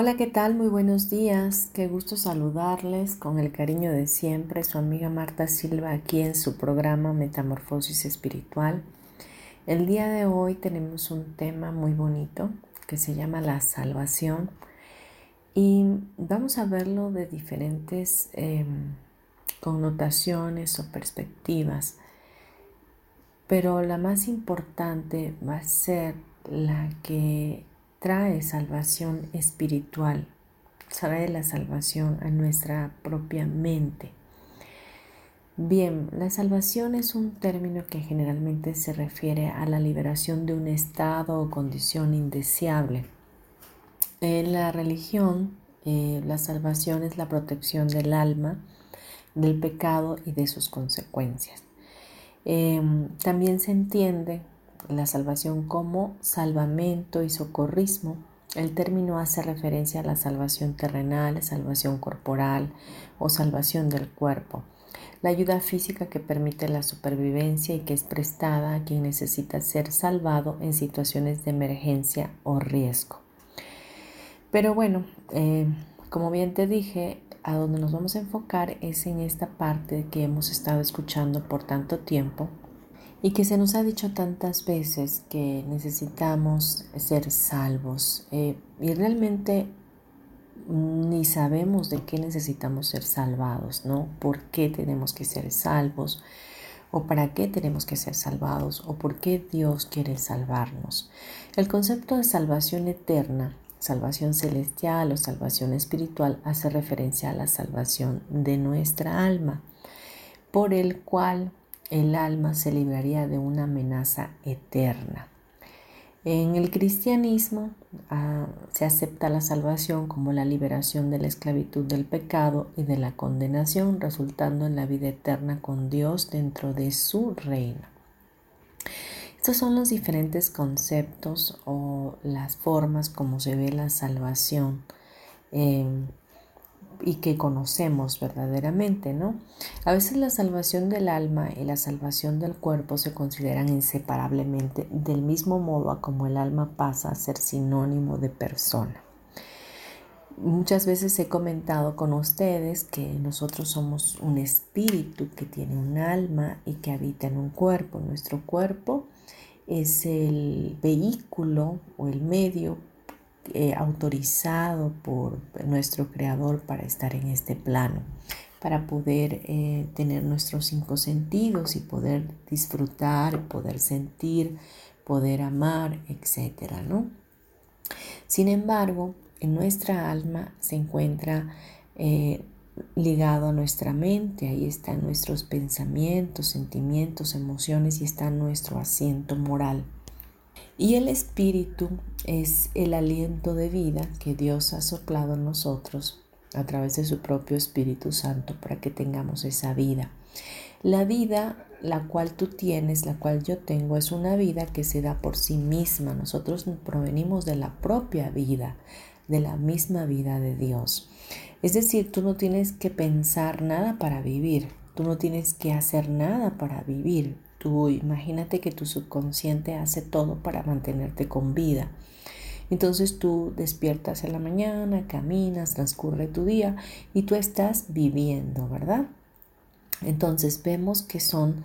Hola, ¿qué tal? Muy buenos días. Qué gusto saludarles con el cariño de siempre. Su amiga Marta Silva aquí en su programa Metamorfosis Espiritual. El día de hoy tenemos un tema muy bonito que se llama la salvación y vamos a verlo de diferentes em, connotaciones o perspectivas. Pero la más importante va a ser la que trae salvación espiritual, trae la salvación a nuestra propia mente. Bien, la salvación es un término que generalmente se refiere a la liberación de un estado o condición indeseable. En la religión, eh, la salvación es la protección del alma, del pecado y de sus consecuencias. Em, también se entiende la salvación como salvamento y socorrismo. El término hace referencia a la salvación terrenal, salvación corporal o salvación del cuerpo. La ayuda física que permite la supervivencia y que es prestada a quien necesita ser salvado en situaciones de emergencia o riesgo. Pero bueno, eh, como bien te dije, a donde nos vamos a enfocar es en esta parte que hemos estado escuchando por tanto tiempo, y que se nos ha dicho tantas veces que necesitamos ser salvos eh, y realmente ni sabemos de qué necesitamos ser salvados, ¿no? ¿Por qué tenemos que ser salvos? ¿O para qué tenemos que ser salvados? ¿O por qué Dios quiere salvarnos? El concepto de salvación eterna, salvación celestial o salvación espiritual hace referencia a la salvación de nuestra alma, por el cual el alma se libraría de una amenaza eterna. En el cristianismo ah, se acepta la salvación como la liberación de la esclavitud del pecado y de la condenación, resultando en la vida eterna con Dios dentro de su reino. Estos son los diferentes conceptos o las formas como se ve la salvación y que conocemos verdaderamente, ¿no? A veces la salvación del alma y la salvación del cuerpo se consideran inseparablemente del mismo modo a como el alma pasa a ser sinónimo de persona. Muchas veces he comentado con ustedes que nosotros somos un espíritu que tiene un alma y que habita en un cuerpo. Nuestro cuerpo es el vehículo o el medio eh, autorizado por nuestro Creador para estar en este plano, para poder eh, tener nuestros cinco sentidos y poder disfrutar, poder sentir, poder amar, etcétera, ¿no? Sin embargo, en nuestra alma se encuentra eh, ligado a nuestra mente, ahí están nuestros pensamientos, sentimientos, emociones y está nuestro asiento moral. Y el Espíritu es el aliento de vida que Dios ha soplado en nosotros a través de su propio Espíritu Santo para que tengamos esa vida. La vida, la cual tú tienes, la cual yo tengo, es una vida que se da por sí misma. Nosotros provenimos de la propia vida, de la misma vida de Dios. Es decir, tú no tienes que pensar nada para vivir, tú no tienes que hacer nada para vivir, Tú imagínate que tu subconsciente hace todo para mantenerte con vida. Entonces tú despiertas en la mañana, caminas, transcurre tu día y tú estás viviendo, ¿verdad? Entonces vemos que son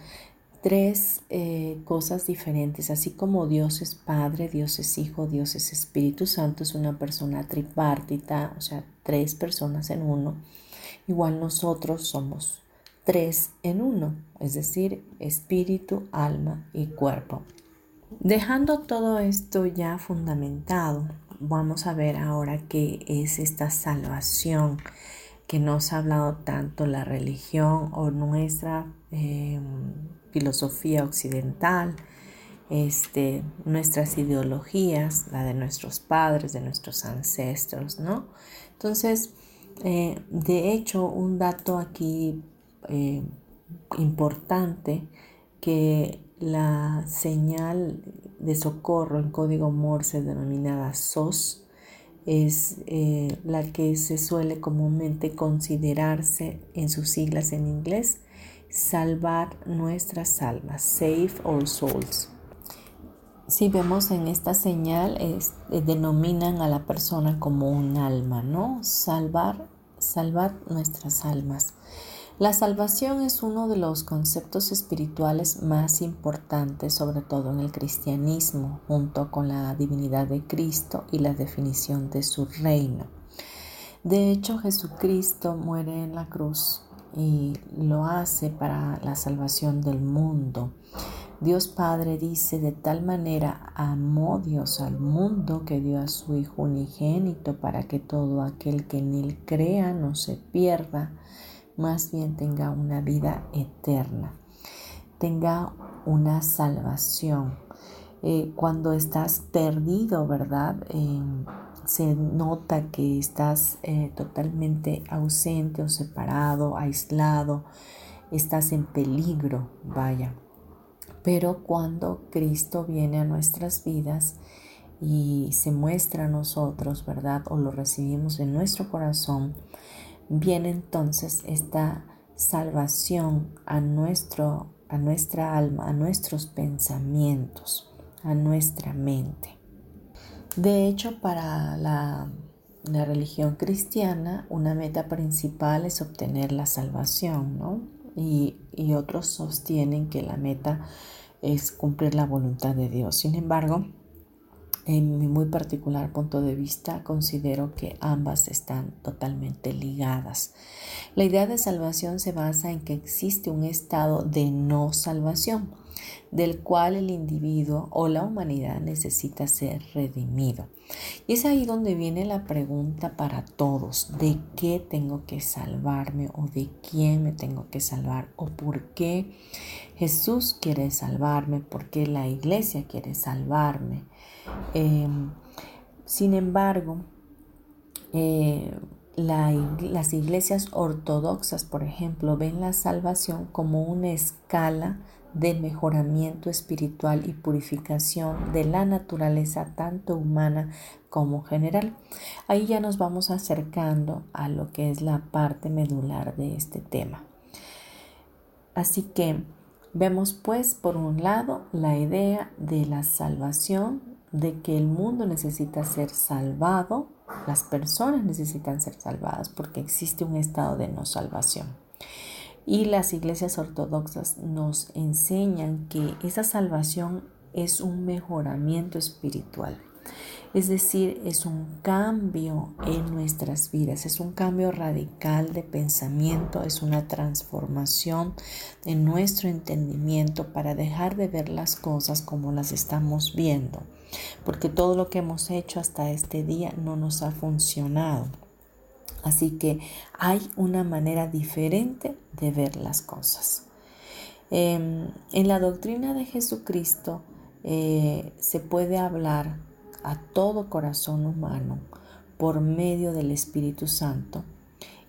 tres eh, cosas diferentes, así como Dios es Padre, Dios es Hijo, Dios es Espíritu Santo, es una persona tripartita, o sea, tres personas en uno. Igual nosotros somos tres en uno, es decir, espíritu, alma y cuerpo. Dejando todo esto ya fundamentado, vamos a ver ahora qué es esta salvación que nos ha hablado tanto la religión o nuestra em, filosofía occidental, este, nuestras ideologías, la de nuestros padres, de nuestros ancestros, ¿no? Entonces, eh, de hecho, un dato aquí eh, importante que la señal de socorro en código Morse denominada SOS es eh, la que se suele comúnmente considerarse en sus siglas en inglés salvar nuestras almas, save our souls. Si vemos en esta señal, eh, denominan a la persona como un alma, ¿no? Salvar, salvar nuestras almas. La salvación es uno de los conceptos espirituales más importantes, sobre todo en el cristianismo, junto con la divinidad de Cristo y la definición de su reino. De hecho, Jesucristo muere en la cruz y lo hace para la salvación del mundo. Dios Padre dice, de tal manera amó Dios al mundo que dio a su Hijo unigénito para que todo aquel que en él crea no se pierda, más bien tenga una vida eterna, tenga una salvación. Eh, cuando estás perdido, ¿verdad? Em, se nota que estás eh, totalmente ausente o separado, aislado, estás en peligro, vaya. Pero cuando Cristo viene a nuestras vidas y se muestra a nosotros, ¿verdad? O lo recibimos en nuestro corazón, viene entonces esta salvación a, nuestro, a nuestra alma, a nuestros pensamientos, a nuestra mente. De hecho, para la, religión cristiana, una meta principal es obtener la salvación, ¿no? Y, y otros sostienen que la meta es cumplir la voluntad de Dios. Sin embargo, en mi muy particular punto de vista, considero que ambas están totalmente ligadas. La idea de salvación se basa en que existe un estado de no salvación, del cual el individuo o la humanidad necesita ser redimido. Y es ahí donde viene la pregunta para todos, ¿de qué tengo que salvarme o de quién me tengo que salvar o por qué Jesús quiere salvarme, por qué la iglesia quiere salvarme? Em, sin embargo, eh, las iglesias ortodoxas, por ejemplo, ven la salvación como una escala de mejoramiento espiritual y purificación de la naturaleza tanto humana como general. Ahí ya nos vamos acercando a lo que es la parte medular de este tema. Así que vemos pues por un lado la idea de la salvación de que el mundo necesita ser salvado, las personas necesitan ser salvadas porque existe un estado de no salvación. Y las iglesias ortodoxas nos enseñan que esa salvación es un mejoramiento espiritual. Es decir, es un cambio en nuestras vidas, es un cambio radical de pensamiento, es una transformación de nuestro entendimiento para dejar de ver las cosas como las estamos viendo, porque todo lo que hemos hecho hasta este día no nos ha funcionado. Así que hay una manera diferente de ver las cosas. Em, en la doctrina de Jesucristo eh, se puede hablar a todo corazón humano por medio del Espíritu Santo.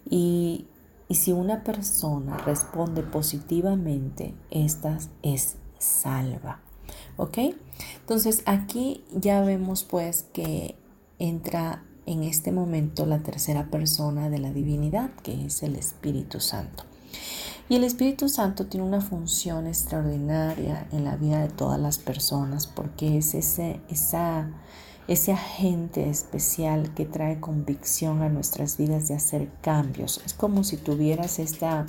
Y, si una persona responde positivamente, esta es salva. ¿Ok? Entonces aquí ya vemos pues que entra en este momento la tercera persona de la divinidad, que es el Espíritu Santo. Y el Espíritu Santo tiene una función extraordinaria en la vida de todas las personas porque es ese, esa ese agente especial que trae convicción a nuestras vidas de hacer cambios. Es como si tuvieras esta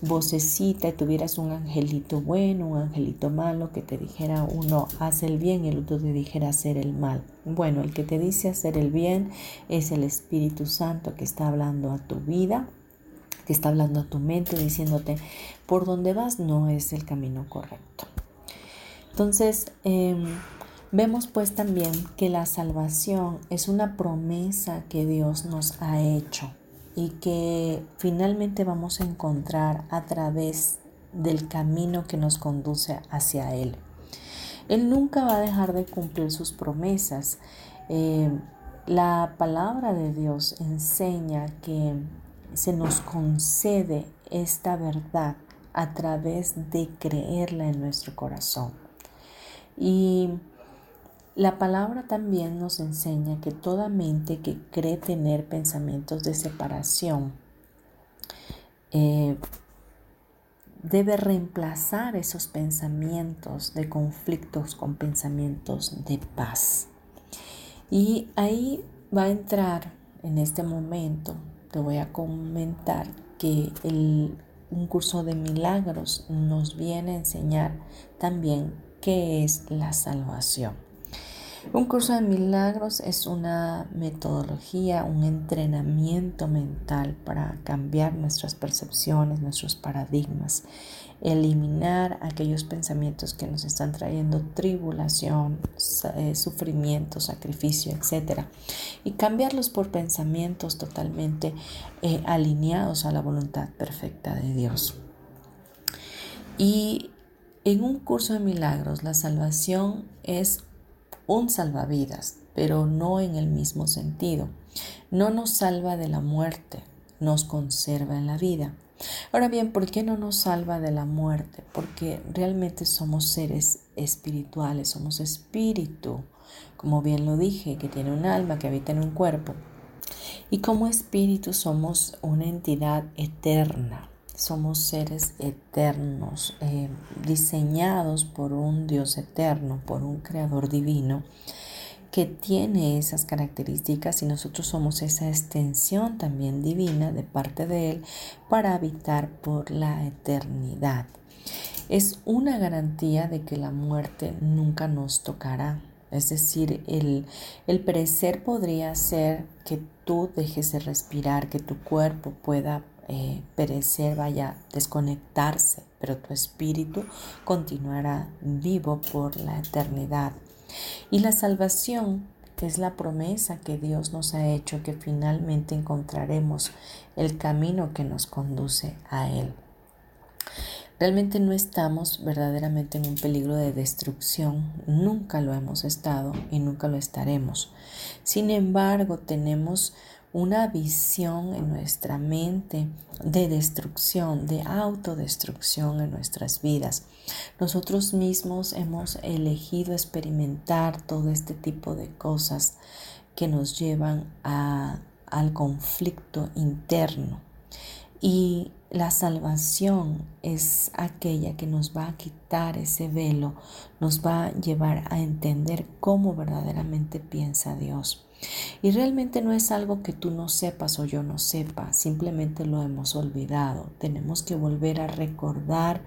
vocecita y tuvieras un angelito bueno, un angelito malo que te dijera uno hace el bien y el otro te dijera hacer el mal. Bueno, el que te dice hacer el bien es el Espíritu Santo que está hablando a tu vida que está hablando a tu mente diciéndote por dónde vas no es el camino correcto. Entonces, em, vemos pues también que la salvación es una promesa que Dios nos ha hecho y que finalmente vamos a encontrar a través del camino que nos conduce hacia Él. Él nunca va a dejar de cumplir sus promesas. Em, la palabra de Dios enseña que se nos concede esta verdad a través de creerla en nuestro corazón. Y la palabra también nos enseña que toda mente que cree tener pensamientos de separación eh, debe reemplazar esos pensamientos de conflictos con pensamientos de paz. Y ahí va a entrar en este momento te voy a comentar que un curso de milagros nos viene a enseñar también qué es la salvación. Un curso de milagros es una metodología, un entrenamiento mental para cambiar nuestras percepciones, nuestros paradigmas eliminar aquellos pensamientos que nos están trayendo tribulación, eh, sufrimiento, sacrificio, etc. Y cambiarlos por pensamientos totalmente eh, alineados a la voluntad perfecta de Dios. Y en un curso de milagros, la salvación es un salvavidas, pero no en el mismo sentido. No nos salva de la muerte, nos conserva en la vida. Ahora bien, ¿por qué no nos salva de la muerte? Porque realmente somos seres espirituales, somos espíritu, como bien lo dije, que tiene un alma, que habita en un cuerpo. Y como espíritu somos una entidad eterna, somos seres eternos, eh, diseñados por un Dios eterno, por un Creador divino que tiene esas características y nosotros somos esa extensión también divina de parte de Él para habitar por la eternidad. Es una garantía de que la muerte nunca nos tocará. Es decir, el, el perecer podría ser que tú dejes de respirar, que tu cuerpo pueda eh, perecer, vaya, desconectarse, pero tu espíritu continuará vivo por la eternidad. Y la salvación es la promesa que Dios nos ha hecho que finalmente encontraremos el camino que nos conduce a Él. Realmente no estamos verdaderamente en un peligro de destrucción, nunca lo hemos estado y nunca lo estaremos. Sin embargo, tenemos una visión en nuestra mente de destrucción, de autodestrucción en nuestras vidas. Nosotros mismos hemos elegido experimentar todo este tipo de cosas que nos llevan al conflicto interno. Y la salvación es aquella que nos va a quitar ese velo, nos va a llevar a entender cómo verdaderamente piensa Dios. Y realmente no es algo que tú no sepas o yo no sepa, simplemente lo hemos olvidado. Tenemos que volver a recordar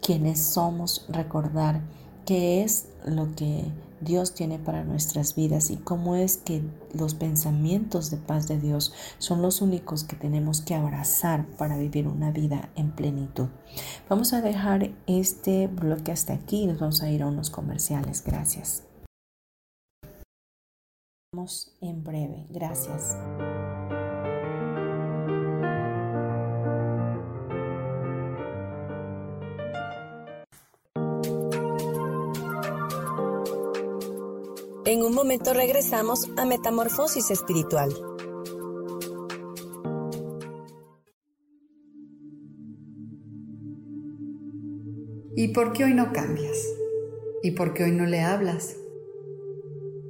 quiénes somos, recordar qué es lo que Dios tiene para nuestras vidas y cómo es que los pensamientos de paz de Dios son los únicos que tenemos que abrazar para vivir una vida en plenitud. Vamos a dejar este bloque hasta aquí y nos vamos a ir a unos comerciales. Gracias en breve. Gracias. En un momento regresamos a Metamorfosis Espiritual. ¿Y por qué hoy no cambias? ¿Y por qué hoy no le hablas?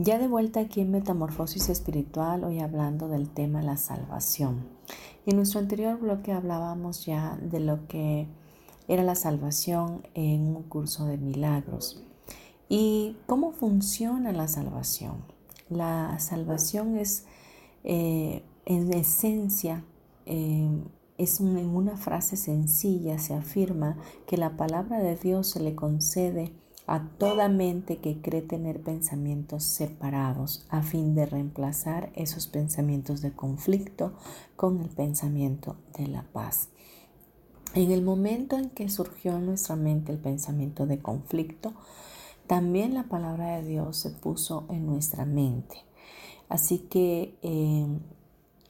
Ya de vuelta aquí en Metamorfosis Espiritual, hoy hablando del tema la salvación. En nuestro anterior bloque hablábamos ya de lo que era la salvación en un curso de milagros. ¿Y cómo funciona la salvación? La salvación es, eh, en esencia, eh, es en una frase sencilla, se afirma que la palabra de Dios se le concede a toda mente que cree tener pensamientos separados a fin de reemplazar esos pensamientos de conflicto con el pensamiento de la paz. En el momento en que surgió en nuestra mente el pensamiento de conflicto, también la palabra de Dios se puso en nuestra mente. Así que eh,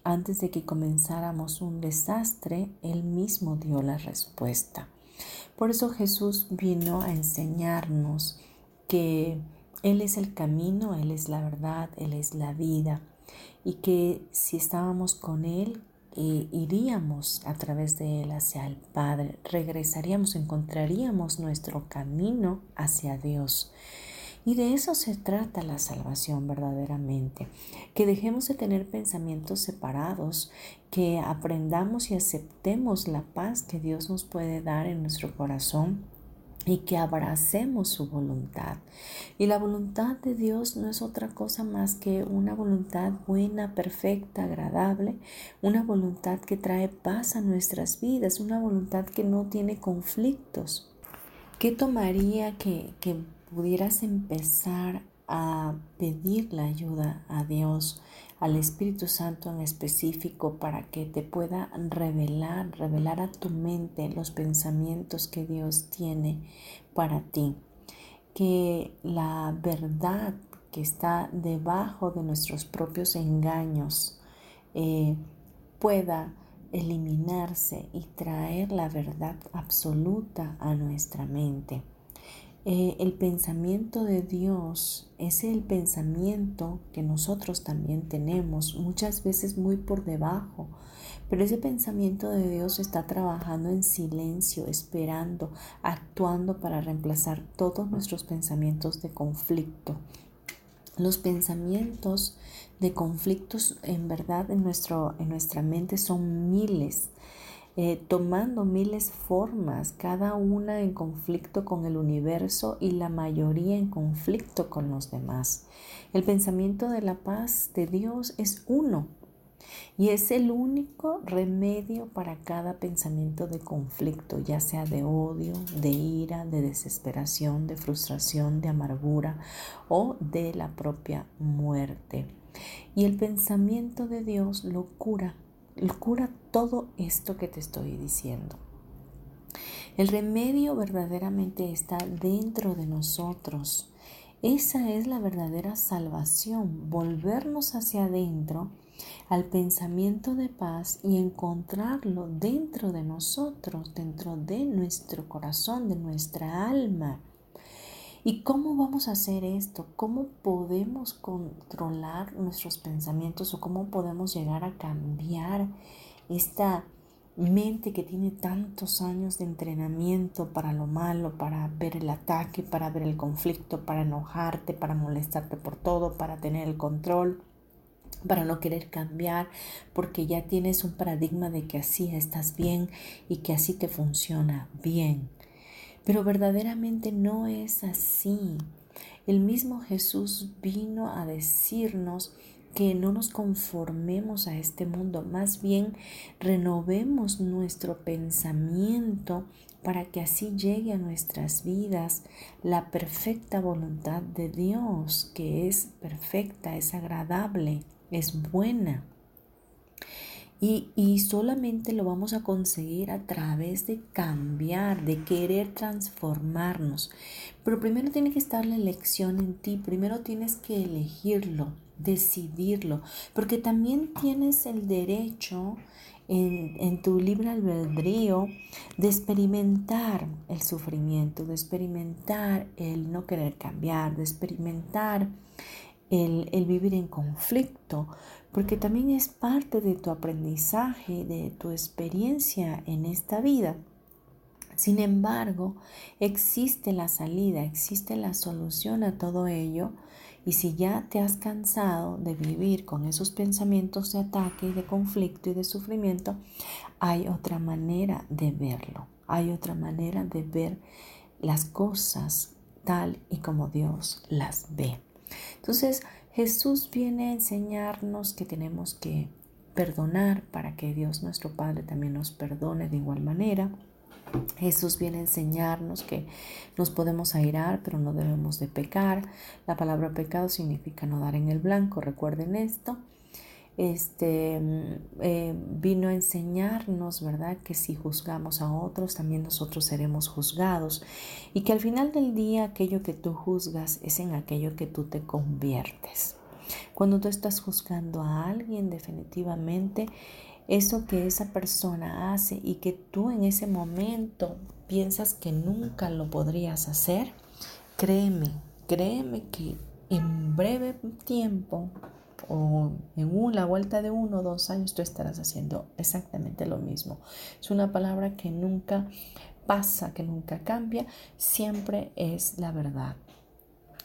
antes de que comenzáramos un desastre, Él mismo dio la respuesta. Por eso Jesús vino a enseñarnos que Él es el camino, Él es la verdad, Él es la vida y que si estábamos con Él, iríamos a través de Él hacia el Padre, regresaríamos, encontraríamos nuestro camino hacia Dios. Y de eso se trata la salvación verdaderamente, que dejemos de tener pensamientos separados, que aprendamos y aceptemos la paz que Dios nos puede dar en nuestro corazón y que abracemos su voluntad. Y la voluntad de Dios no es otra cosa más que una voluntad buena, perfecta, agradable, una voluntad que trae paz a nuestras vidas, una voluntad que no tiene conflictos. ¿Qué tomaría que, que pudieras empezar a pedir la ayuda a Dios? al Espíritu Santo en específico para que te pueda revelar, revelar a tu mente los pensamientos que Dios tiene para ti. Que la verdad que está debajo de nuestros propios engaños eh, pueda eliminarse y traer la verdad absoluta a nuestra mente. Eh, el pensamiento de Dios es el pensamiento que nosotros también tenemos, muchas veces muy por debajo, pero ese pensamiento de Dios está trabajando en silencio, esperando, actuando para reemplazar todos nuestros pensamientos de conflicto. Los pensamientos de conflictos en verdad en, nuestro, en nuestra mente son miles. Eh, tomando miles formas, cada una en conflicto con el universo y la mayoría en conflicto con los demás. El pensamiento de la paz de Dios es uno y es el único remedio para cada pensamiento de conflicto, ya sea de odio, de ira, de desesperación, de frustración, de amargura o de la propia muerte. Y el pensamiento de Dios lo cura cura todo esto que te estoy diciendo. El remedio verdaderamente está dentro de nosotros. Esa es la verdadera salvación, volvernos hacia adentro al pensamiento de paz y encontrarlo dentro de nosotros, dentro de nuestro corazón, de nuestra alma. ¿Y cómo vamos a hacer esto? ¿Cómo podemos controlar nuestros pensamientos o cómo podemos llegar a cambiar esta mente que tiene tantos años de entrenamiento para lo malo, para ver el ataque, para ver el conflicto, para enojarte, para molestarte por todo, para tener el control, para no querer cambiar, porque ya tienes un paradigma de que así estás bien y que así te funciona bien. Pero verdaderamente no es así. El mismo Jesús vino a decirnos que no nos conformemos a este mundo, más bien renovemos nuestro pensamiento para que así llegue a nuestras vidas la perfecta voluntad de Dios, que es perfecta, es agradable, es buena. Y, y, solamente lo vamos a conseguir a través de cambiar, de querer transformarnos. Pero primero tiene que estar la elección en ti, primero tienes que elegirlo decidirlo, porque también tienes el derecho en, tu libre albedrío de experimentar el sufrimiento, de experimentar el no querer cambiar, de experimentar el, el, vivir en conflicto, porque también es parte de tu aprendizaje, de tu experiencia en esta vida. Sin embargo, existe la salida, existe la solución a todo ello y si ya te has cansado de vivir con esos pensamientos de ataque de conflicto y de sufrimiento, hay otra manera de verlo. Hay otra manera de ver las cosas tal y como Dios las ve. Entonces Jesús viene a enseñarnos que tenemos que perdonar para que Dios nuestro Padre también nos perdone de igual manera Jesús viene a enseñarnos que nos podemos airar, pero no debemos de pecar. La palabra pecado significa no dar en el blanco, recuerden esto. Este eh, vino a enseñarnos, ¿verdad? Que si juzgamos a otros, también nosotros seremos juzgados. Y que al final del día aquello que tú juzgas es en aquello que tú te conviertes. Cuando tú estás juzgando a alguien, definitivamente eso que esa persona hace y que tú en ese momento piensas que nunca lo podrías hacer, créeme, créeme que en breve tiempo o en una vuelta de uno o dos años tú estarás haciendo exactamente lo mismo. Es una palabra que nunca pasa, que nunca cambia, siempre es la verdad.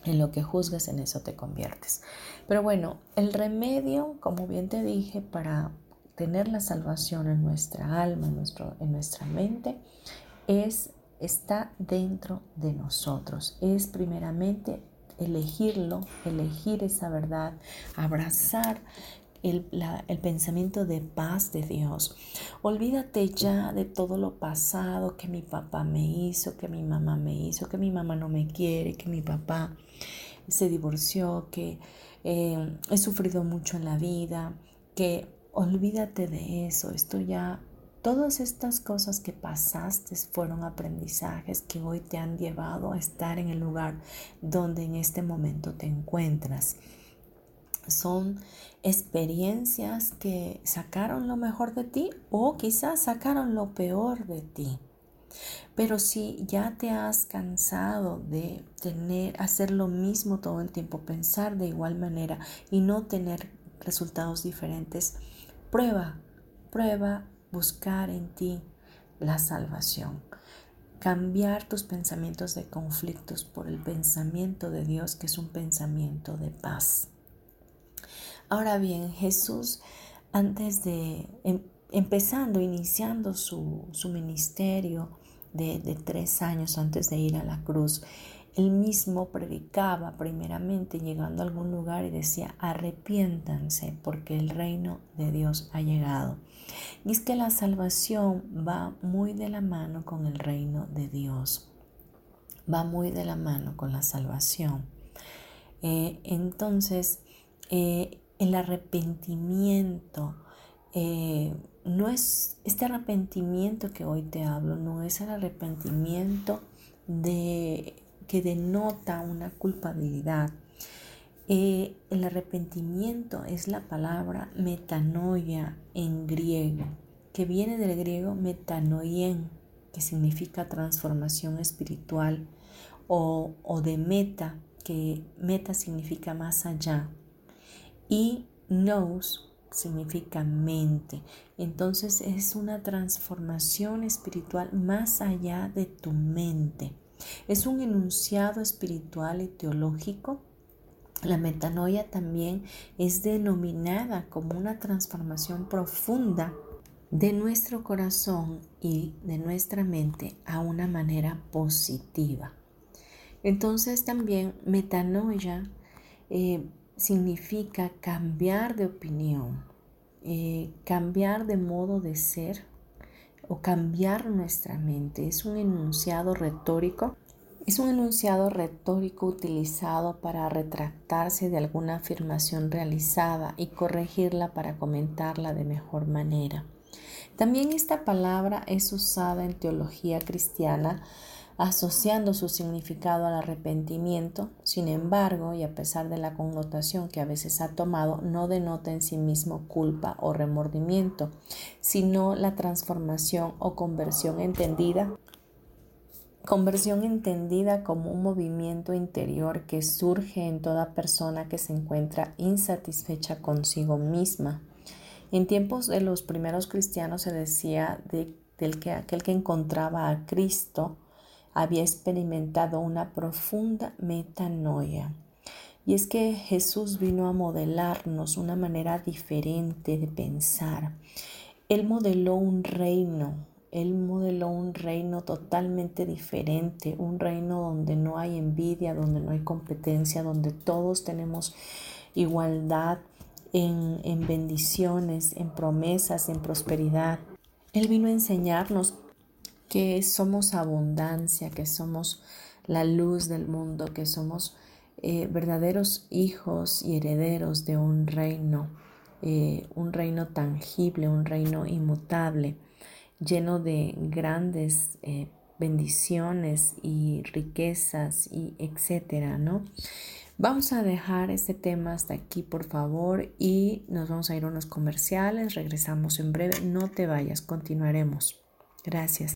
En lo que juzgas, en eso te conviertes. Pero bueno, el remedio, como bien te dije, para tener la salvación en nuestra alma, en, nuestro, en nuestra mente, es, está dentro de nosotros. Es primeramente elegirlo, elegir esa verdad, abrazar el, el, pensamiento de paz de Dios. Olvídate ya de todo lo pasado que mi papá me hizo, que mi mamá me hizo, que mi mamá no me quiere, que mi papá se divorció, que eh, he sufrido mucho en la vida, que Olvídate de eso, esto ya, todas estas cosas que pasaste fueron aprendizajes que hoy te han llevado a estar en el lugar donde en este momento te encuentras. Son experiencias que sacaron lo mejor de ti o quizás sacaron lo peor de ti. Pero si ya te has cansado de tener, hacer lo mismo todo el tiempo, pensar de igual manera y no tener resultados diferentes, Prueba, prueba buscar en ti la salvación. Cambiar tus pensamientos de conflictos por el pensamiento de Dios, que es un pensamiento de paz. Ahora bien, Jesús, antes de, em, empezando, iniciando su, ministerio de, de tres años antes de ir a la cruz, él mismo predicaba primeramente llegando a algún lugar y decía, arrepiéntanse porque el reino de Dios ha llegado. Y es que la salvación va muy de la mano con el reino de Dios, va muy de la mano con la salvación. Eh, entonces, eh, el arrepentimiento, eh, no es este arrepentimiento que hoy te hablo, no es el arrepentimiento de que denota una culpabilidad. Eh, el arrepentimiento es la palabra metanoia en griego, que viene del griego metanoien, que significa transformación espiritual o, o de meta, que meta significa más allá, y knows significa mente. Entonces es una transformación espiritual más allá de tu mente. Es un enunciado espiritual y teológico. La metanoia también es denominada como una transformación profunda de nuestro corazón y de nuestra mente a una manera positiva. Entonces también metanoia eh, significa cambiar de opinión, eh, cambiar de modo de ser o cambiar nuestra mente. Es un enunciado retórico. Es un enunciado retórico utilizado para retractarse de alguna afirmación realizada y corregirla para comentarla de mejor manera. También esta palabra es usada en teología cristiana asociando su significado al arrepentimiento, sin embargo, y a pesar de la connotación que a veces ha tomado, no denota en sí mismo culpa o remordimiento, sino la transformación o conversión entendida Conversión entendida como un movimiento interior que surge en toda persona que se encuentra insatisfecha consigo misma. En tiempos de los primeros cristianos se decía de, del que aquel que encontraba a Cristo había experimentado una profunda metanoia. Y es que Jesús vino a modelarnos una manera diferente de pensar. Él modeló un reino, él modeló un reino totalmente diferente, un reino donde no hay envidia, donde no hay competencia, donde todos tenemos igualdad en, en bendiciones, en promesas, en prosperidad. Él vino a enseñarnos que somos abundancia, que somos la luz del mundo, que somos eh, verdaderos hijos y herederos de un reino, eh, un reino tangible, un reino inmutable, lleno de grandes eh, bendiciones y riquezas y etcétera, ¿no? Vamos a dejar este tema hasta aquí, por favor, y nos vamos a ir a unos comerciales. Regresamos en breve. No te vayas, continuaremos. Gracias.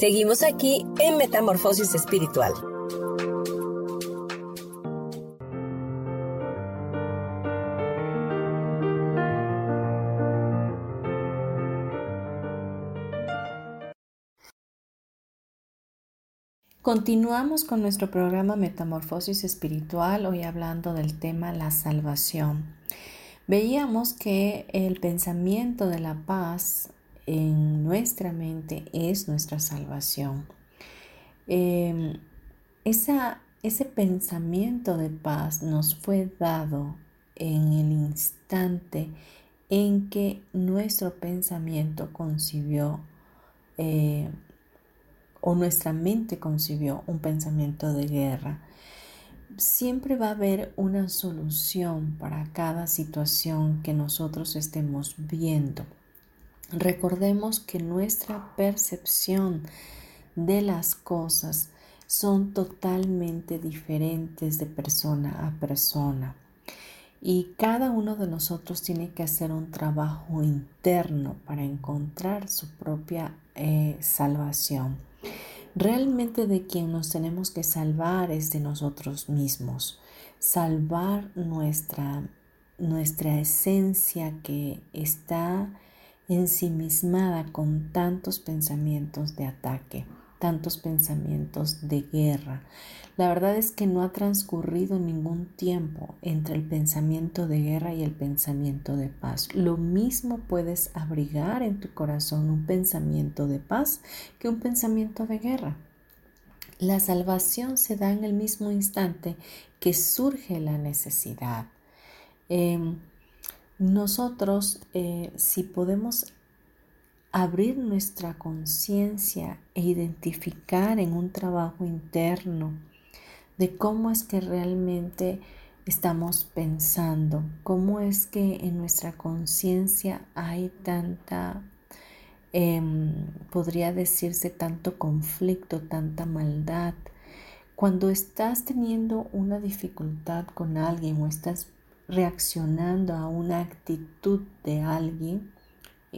Seguimos aquí en Metamorfosis Espiritual. Continuamos con nuestro programa Metamorfosis Espiritual, hoy hablando del tema la salvación. Veíamos que el pensamiento de la paz en nuestra mente es nuestra salvación. Em, ese pensamiento de paz nos fue dado en el instante en que nuestro pensamiento concibió eh, o nuestra mente concibió un pensamiento de guerra. Siempre va a haber una solución para cada situación que nosotros estemos viendo. Recordemos que nuestra percepción de las cosas son totalmente diferentes de persona a persona. Y cada uno de nosotros tiene que hacer un trabajo interno para encontrar su propia eh, salvación. Realmente de quien nos tenemos que salvar es de nosotros mismos. Salvar nuestra, nuestra esencia que está ensimismada con tantos pensamientos de ataque tantos pensamientos de guerra. La verdad es que no ha transcurrido ningún tiempo entre el pensamiento de guerra y el pensamiento de paz. Lo mismo puedes abrigar en tu corazón un pensamiento de paz que un pensamiento de guerra. La salvación se da en el mismo instante que surge la necesidad. Em, nosotros, eh, si podemos abrir nuestra conciencia e identificar en un trabajo interno de cómo es que realmente estamos pensando, cómo es que en nuestra conciencia hay tanta, em, podría decirse, tanto conflicto, tanta maldad. Cuando estás teniendo una dificultad con alguien o estás reaccionando a una actitud de alguien,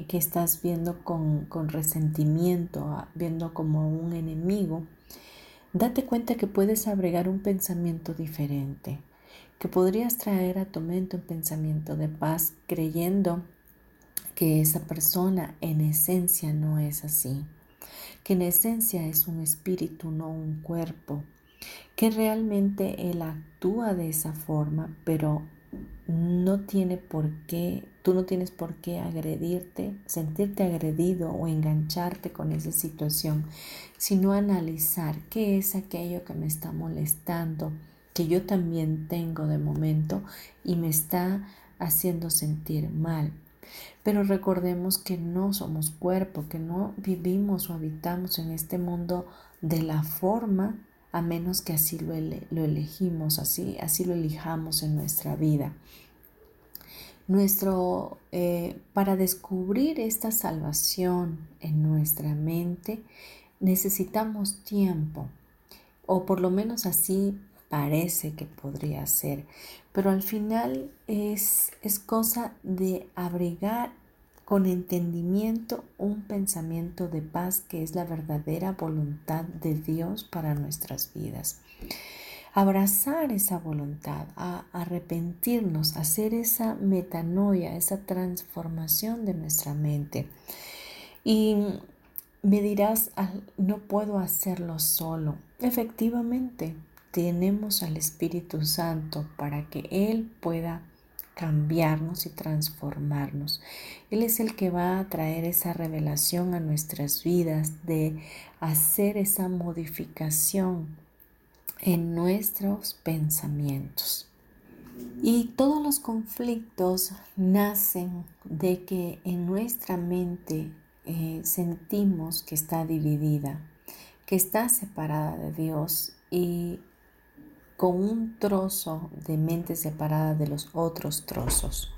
que estás viendo con, resentimiento, viendo como un enemigo, date cuenta que puedes agregar un pensamiento diferente, que podrías traer a tu mente un pensamiento de paz creyendo que esa persona en esencia no es así, que en esencia es un espíritu, no un cuerpo, que realmente él actúa de esa forma, pero no tiene por qué, tú no tienes por qué agredirte, sentirte agredido o engancharte con esa situación, sino analizar qué es aquello que me está molestando, que yo también tengo de momento y me está haciendo sentir mal. Pero recordemos que no somos cuerpo, que no vivimos o habitamos en este mundo de la forma a menos que así lo, elegimos, así, así lo elijamos en nuestra vida. Nuestro, eh, para descubrir esta salvación en nuestra mente necesitamos tiempo, o por lo menos así parece que podría ser, pero al final es, es cosa de abrigar con entendimiento un pensamiento de paz que es la verdadera voluntad de Dios para nuestras vidas. Abrazar esa voluntad, a arrepentirnos, hacer esa metanoia, esa transformación de nuestra mente. Y me dirás, no puedo hacerlo solo. Efectivamente, tenemos al Espíritu Santo para que Él pueda cambiarnos y transformarnos. Él es el que va a traer esa revelación a nuestras vidas de hacer esa modificación en nuestros pensamientos. Y todos los conflictos nacen de que en nuestra mente eh, sentimos que está dividida, que está separada de Dios y con un trozo de mente separada de los otros trozos.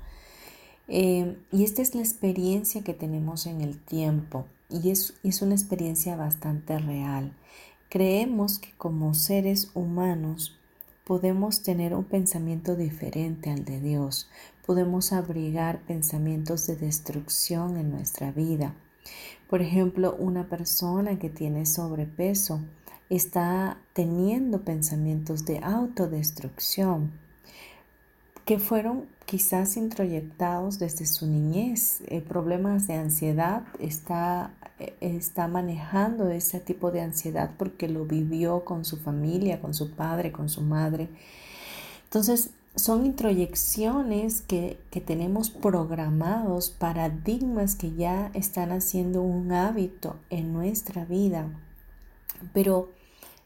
Eh, y esta es la experiencia que tenemos en el tiempo y es, es una experiencia bastante real. Creemos que como seres humanos podemos tener un pensamiento diferente al de Dios, podemos abrigar pensamientos de destrucción en nuestra vida. Por ejemplo, una persona que tiene sobrepeso está teniendo pensamientos de autodestrucción que fueron quizás introyectados desde su niñez, eh, problemas de ansiedad, está, eh, está manejando ese tipo de ansiedad porque lo vivió con su familia, con su padre, con su madre. Entonces, son introyecciones que, que tenemos programados, paradigmas que ya están haciendo un hábito en nuestra vida pero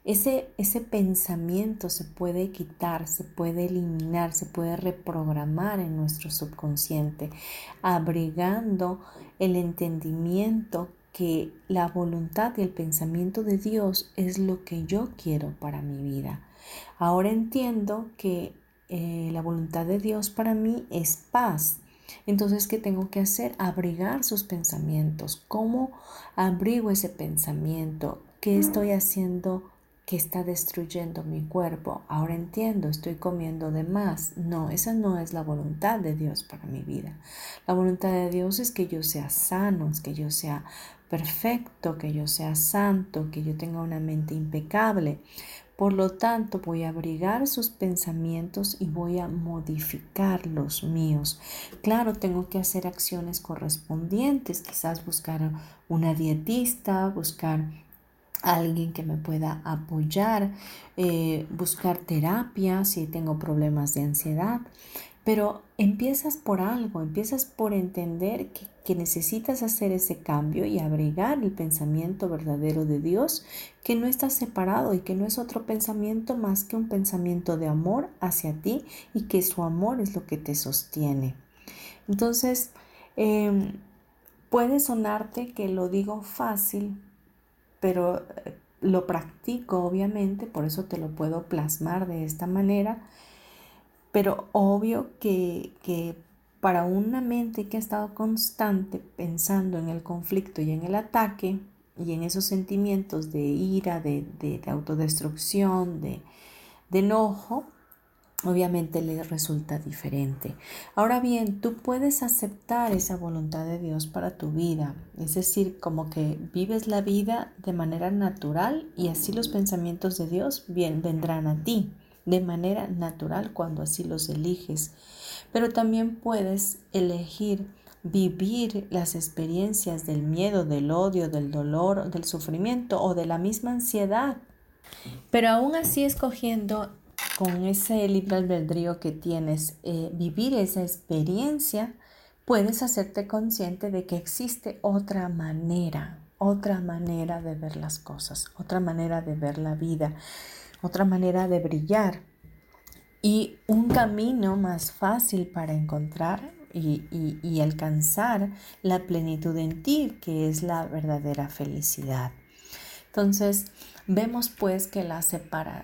ese, ese pensamiento se puede quitar, se puede eliminar, se puede reprogramar en nuestro subconsciente, abrigando el entendimiento que la voluntad y el pensamiento de Dios es lo que yo quiero para mi vida. Ahora entiendo que eh, la voluntad de Dios para mí es paz. Entonces, ¿qué tengo que hacer? Abrigar sus pensamientos. ¿Cómo abrigo ese pensamiento? ¿Qué estoy haciendo que está destruyendo mi cuerpo? Ahora entiendo, estoy comiendo de más. No, esa no es la voluntad de Dios para mi vida. La voluntad de Dios es que yo sea sano, es que yo sea perfecto, que yo sea santo, que yo tenga una mente impecable. Por lo tanto, voy a abrigar sus pensamientos y voy a modificar los míos. Claro, tengo que hacer acciones correspondientes, quizás buscar una dietista, buscar alguien que me pueda apoyar, eh, buscar terapia si tengo problemas de ansiedad. Pero empiezas por algo, empiezas por entender que, necesitas hacer ese cambio y abrigar el pensamiento verdadero de Dios, que no está separado y que no es otro pensamiento más que un pensamiento de amor hacia ti y que su amor es lo que te sostiene. Entonces, em, puede sonarte que lo digo fácil, pero eh, lo practico obviamente, por eso te lo puedo plasmar de esta manera pero obvio que, para una mente que ha estado constante pensando en el conflicto y en el ataque y en esos sentimientos de ira, de, autodestrucción, de, de enojo, obviamente le resulta diferente. Ahora bien, tú puedes aceptar esa voluntad de Dios para tu vida, es decir, como que vives la vida de manera natural y así los pensamientos de Dios bien vendrán a ti de manera natural cuando así los eliges. Pero también puedes elegir vivir las experiencias del miedo, del odio, del dolor, del sufrimiento o de la misma ansiedad. Pero aún así escogiendo con ese libre albedrío que tienes, eh, vivir esa experiencia, puedes hacerte consciente de que existe otra manera, otra manera de ver las cosas, otra manera de ver la vida otra manera de brillar y un camino más fácil para encontrar y, alcanzar la plenitud en ti, que es la verdadera felicidad. Entonces, vemos pues que la,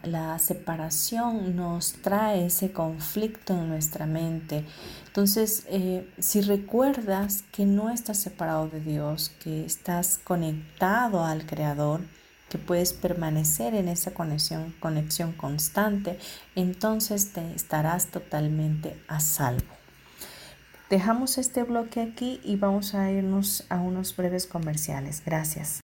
la separación nos trae ese conflicto en nuestra mente. Entonces, eh, si recuerdas que no estás separado de Dios, que estás conectado al Creador, que puedes permanecer en esa conexión, conexión constante, entonces te estarás totalmente a salvo. Dejamos este bloque aquí y vamos a irnos a unos breves comerciales. Gracias.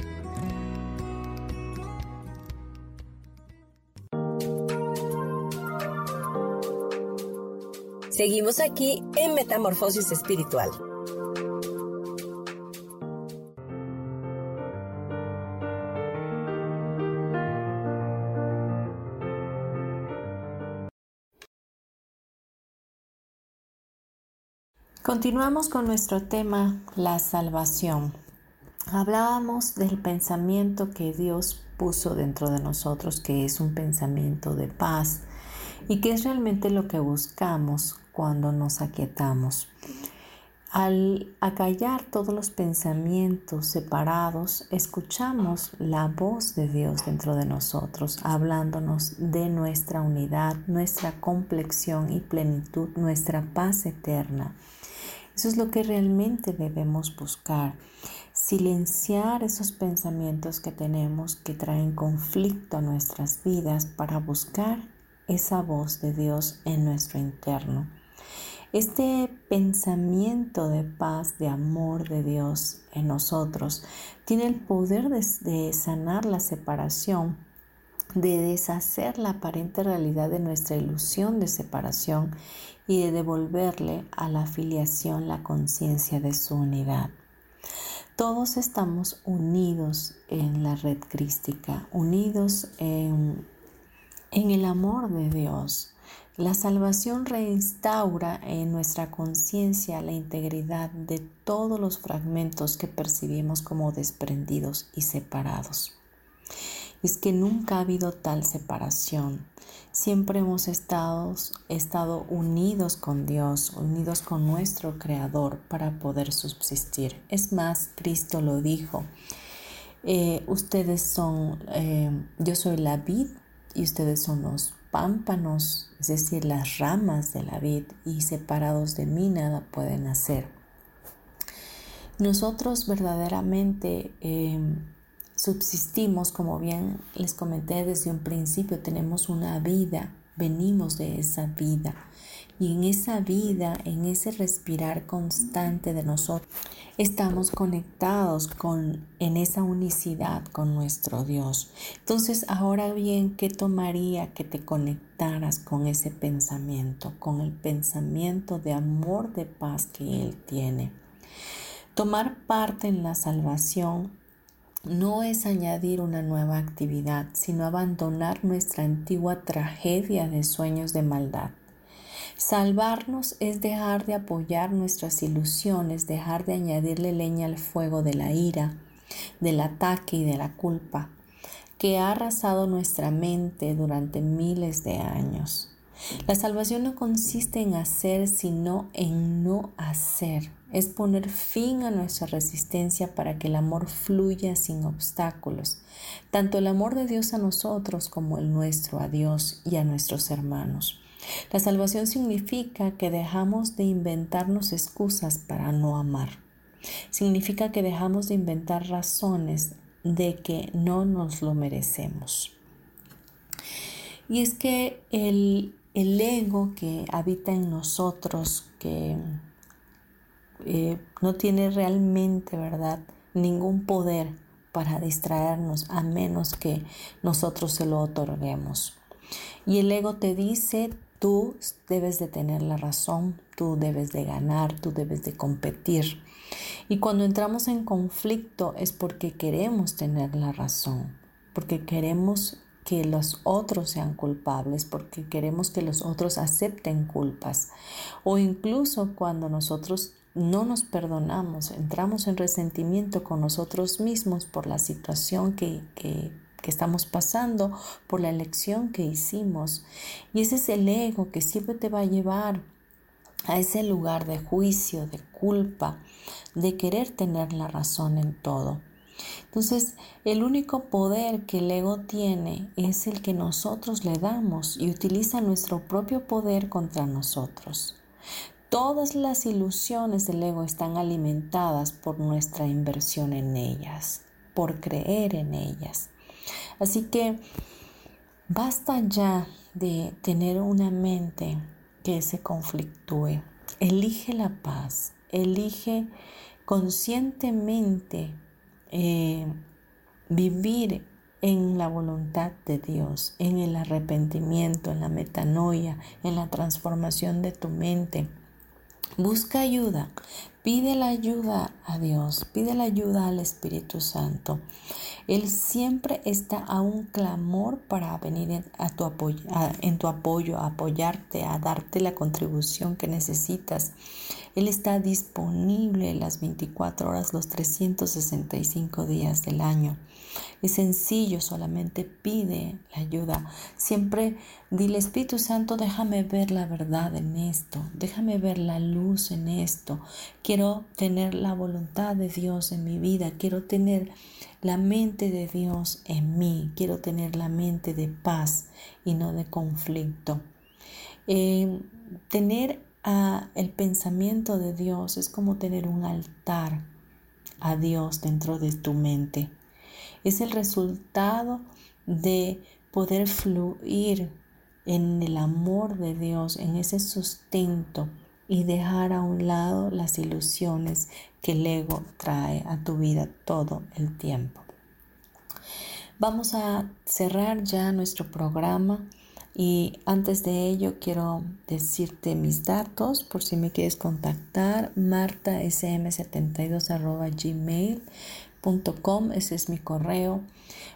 Seguimos aquí en Metamorfosis Espiritual. Continuamos con nuestro tema, la salvación. Hablábamos del pensamiento que Dios puso dentro de nosotros, que es un pensamiento de paz y que es realmente lo que buscamos cuando nos aquietamos. Al acallar todos los pensamientos separados, escuchamos la voz de Dios dentro de nosotros, hablándonos de nuestra unidad, nuestra complexión y plenitud, nuestra paz eterna. Eso es lo que realmente debemos buscar. Silenciar esos pensamientos que tenemos que traen conflicto a nuestras vidas para buscar esa voz de Dios en nuestro interno. Este pensamiento de paz, de amor de Dios en nosotros, tiene el poder de, sanar la separación, de deshacer la aparente realidad de nuestra ilusión de separación y de devolverle a la afiliación la conciencia de su unidad. Todos estamos unidos en la red crística, unidos en, en el amor de Dios. La salvación reinstaura en nuestra conciencia la integridad de todos los fragmentos que percibimos como desprendidos y separados. Es que nunca ha habido tal separación. Siempre hemos estado, unidos con Dios, unidos con nuestro Creador para poder subsistir. Es más, Cristo lo dijo. Eh, ustedes son, eh, yo soy la vid y ustedes son los pámpanos, es decir, las ramas de la vid y separados de mí nada pueden hacer. Nosotros verdaderamente eh, subsistimos, como bien les comenté desde un principio, tenemos una vida, venimos de esa vida. Y en esa vida, en ese respirar constante de nosotros, estamos conectados con, en esa unicidad con nuestro Dios. Entonces, ahora bien, ¿qué tomaría que te conectaras con ese pensamiento, con el pensamiento de amor, de paz que Él tiene? Tomar parte en la salvación no es añadir una nueva actividad, sino abandonar nuestra antigua tragedia de sueños de maldad. Salvarnos es dejar de apoyar nuestras ilusiones, dejar de añadirle leña al fuego de la ira, del ataque y de la culpa, que ha arrasado nuestra mente durante miles de años. La salvación no consiste en hacer, sino en no hacer. Es poner fin a nuestra resistencia para que el amor fluya sin obstáculos, tanto el amor de Dios a nosotros como el nuestro a Dios y a nuestros hermanos. La salvación significa que dejamos de inventarnos excusas para no amar. Significa que dejamos de inventar razones de que no nos lo merecemos. Y es que el, el ego que habita en nosotros, que eh, no tiene realmente, ¿verdad?, ningún poder para distraernos a menos que nosotros se lo otorguemos. Y el ego te dice, tú debes de tener la razón, tú debes de ganar, tú debes de competir. Y cuando entramos en conflicto es porque queremos tener la razón, porque queremos que los otros sean culpables, porque queremos que los otros acepten culpas. O incluso cuando nosotros no nos perdonamos, entramos en resentimiento con nosotros mismos por la situación que, estamos pasando, por la elección que hicimos. Y ese es el ego que siempre te va a llevar a ese lugar de juicio, de culpa, de querer tener la razón en todo. Entonces, el único poder que el ego tiene es el que nosotros le damos y utiliza nuestro propio poder contra nosotros. Todas las ilusiones del ego están alimentadas por nuestra inversión en ellas, por creer en ellas. Así que basta ya de tener una mente que se conflictúe. Elige la paz, elige conscientemente eh, vivir en la voluntad de Dios, en el arrepentimiento, en la metanoia, en la transformación de tu mente. Busca ayuda, pide la ayuda a Dios, pide la ayuda al Espíritu Santo. Él siempre está a un clamor para venir a tu apoyo, en tu apoyo, a apoyarte, a darte la contribución que necesitas. Él está disponible las 24 horas, los 365 días del año. Es sencillo, solamente pide la ayuda. Siempre dile, Espíritu Santo, déjame ver la verdad en esto, déjame ver la luz en esto. Quiero tener la voluntad de Dios en mi vida, quiero tener la mente de Dios en mí, quiero tener la mente de paz y no de conflicto. Eh, tener ah, el pensamiento de Dios es como tener un altar a Dios dentro de tu mente. Es el resultado de poder fluir en el amor de Dios, en ese sustento y dejar a un lado las ilusiones que el ego trae a tu vida todo el tiempo. Vamos a cerrar ya nuestro programa y antes de ello quiero decirte mis datos por si me quieres contactar martasm72 gmail ese es mi correo.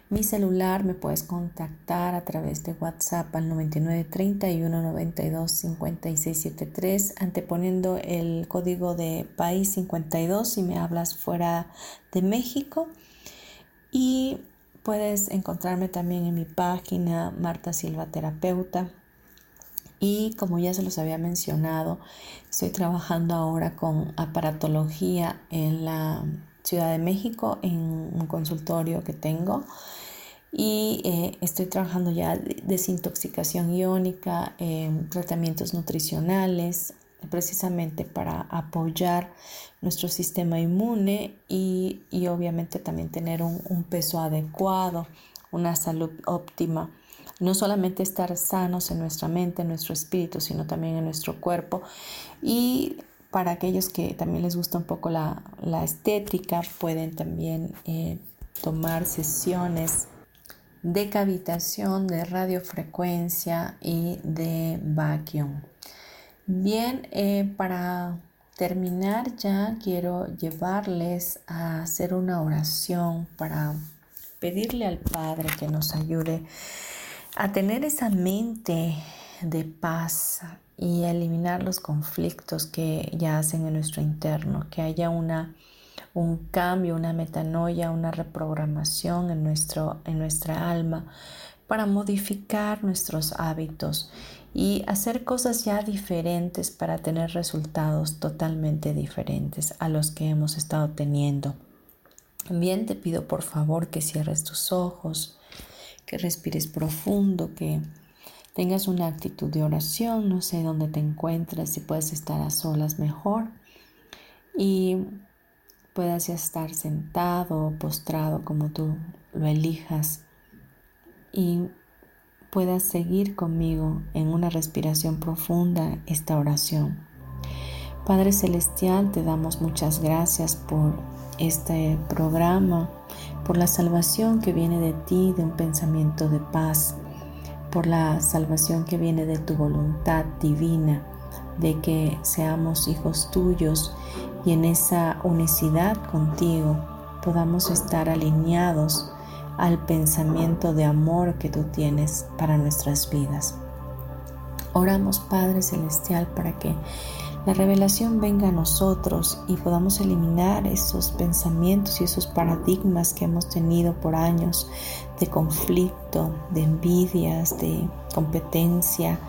Mi celular me puedes contactar a través de WhatsApp al 99 31 92 56 73, anteponiendo el código de país 52 si me hablas fuera de México. Y puedes encontrarme también en mi página Marta Silva Terapeuta. Y como ya se los había mencionado, estoy trabajando ahora con aparatología en la Ciudad de México en un consultorio que tengo y eh, estoy trabajando ya desintoxicación iónica, tratamientos nutricionales, precisamente para apoyar nuestro sistema inmune y, obviamente también tener un, un, peso adecuado, una salud óptima. No solamente estar sanos en nuestra mente, en nuestro espíritu, sino también en nuestro cuerpo. Y para aquellos que también les gusta un poco la, estética, pueden también eh, tomar sesiones de cavitación, de radiofrecuencia y de vacuum. Bien, eh, para terminar ya quiero llevarles a hacer una oración para pedirle al Padre que nos ayude a tener esa mente de paz y eliminar los conflictos que ya hacen en nuestro interno, que haya una, un cambio, una metanoia, una reprogramación en, nuestro, en nuestra alma para modificar nuestros hábitos y hacer cosas ya diferentes para tener resultados totalmente diferentes a los que hemos estado teniendo. Bien, te pido por favor que cierres tus ojos, que respires profundo, que tengas una actitud de oración, no sé dónde te encuentres, si puedes estar a solas mejor. Y puedas ya estar sentado o postrado como tú lo elijas. Y puedas seguir conmigo en una respiración profunda esta oración. Padre Celestial, te damos muchas gracias por este programa, por la salvación que viene de ti, de un pensamiento de paz por la salvación que viene de tu voluntad divina, de que seamos hijos tuyos y en esa unicidad contigo podamos estar alineados al pensamiento de amor que tú tienes para nuestras vidas. Oramos Padre Celestial para que la revelación venga a nosotros y podamos eliminar esos pensamientos y esos paradigmas que hemos tenido por años de conflicto, de envidias, de competencia,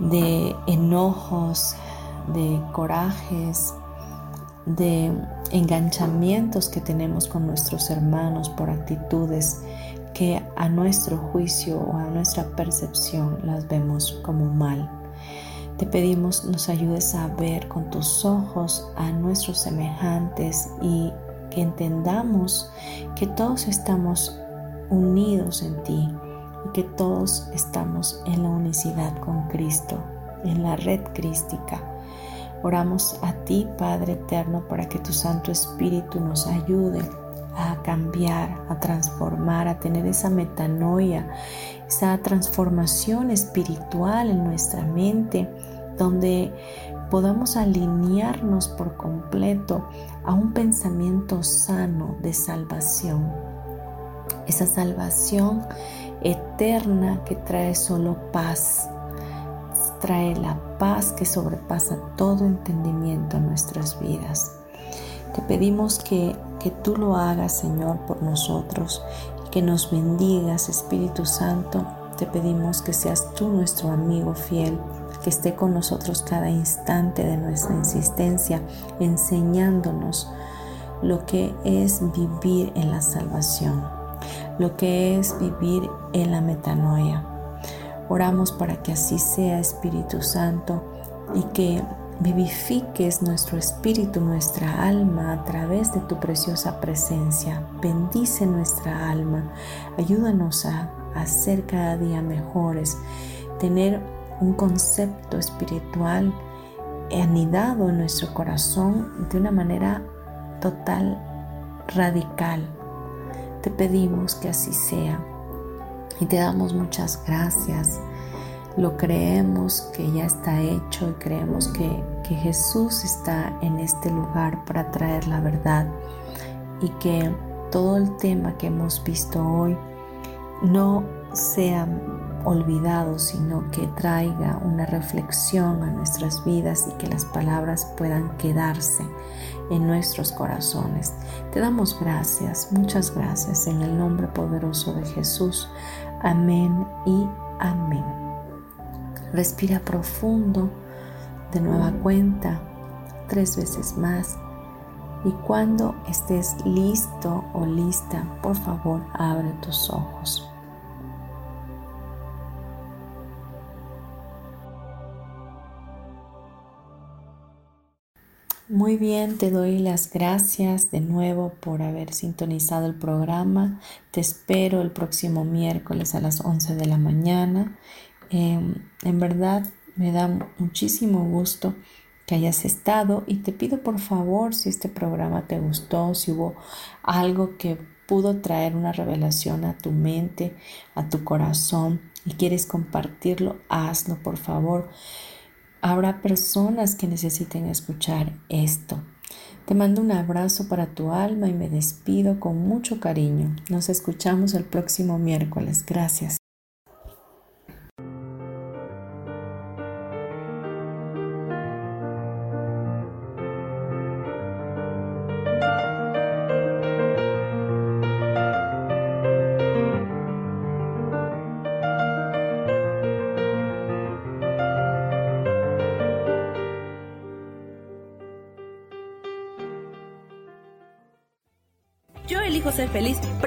de enojos, de corajes, de enganchamientos que tenemos con nuestros hermanos por actitudes que a nuestro juicio o a nuestra percepción las vemos como mal. Te pedimos nos ayudes a ver con tus ojos a nuestros semejantes y que entendamos que todos estamos unidos en ti y que todos estamos en la unicidad con Cristo, en la red crística. Oramos a ti, Padre Eterno, para que tu Santo Espíritu nos ayude a cambiar, a transformar, a tener esa metanoia, esa transformación espiritual en nuestra mente, donde podamos alinearnos por completo a un pensamiento sano de salvación. Esa salvación eterna que trae solo paz, trae la paz que sobrepasa todo entendimiento en nuestras vidas. Te pedimos que, que tú lo hagas, Señor, por nosotros, que nos bendigas, Espíritu Santo. Te pedimos que seas tú nuestro amigo fiel, que esté con nosotros cada instante de nuestra existencia, enseñándonos lo que es vivir en la salvación, lo que es vivir en la metanoia. Oramos para que así sea, Espíritu Santo, y que vivifiques nuestro espíritu, nuestra alma a través de tu preciosa presencia. Bendice nuestra alma. Ayúdanos a, ser cada día mejores, tener un concepto espiritual anidado en nuestro corazón de una manera total, radical. Te pedimos que así sea y te damos muchas gracias. Lo creemos que ya está hecho y creemos que, que Jesús está en este lugar para traer la verdad y que todo el tema que hemos visto hoy no sea olvidado, sino que traiga una reflexión a nuestras vidas y que las palabras puedan quedarse en nuestros corazones. Te damos gracias, muchas gracias en el nombre poderoso de Jesús. Amén y amén. Respira profundo de nueva cuenta tres veces más y cuando estés listo o lista, por favor, abre tus ojos. Muy bien, te doy las gracias de nuevo por haber sintonizado el programa. Te espero el próximo miércoles a las 11 de la mañana. Em, en verdad me da muchísimo gusto que hayas estado y te pido por favor si este programa te gustó, si hubo algo que pudo traer una revelación a tu mente, a tu corazón y quieres compartirlo, hazlo por favor. Habrá personas que necesiten escuchar esto. Te mando un abrazo para tu alma y me despido con mucho cariño. Nos escuchamos el próximo miércoles. Gracias.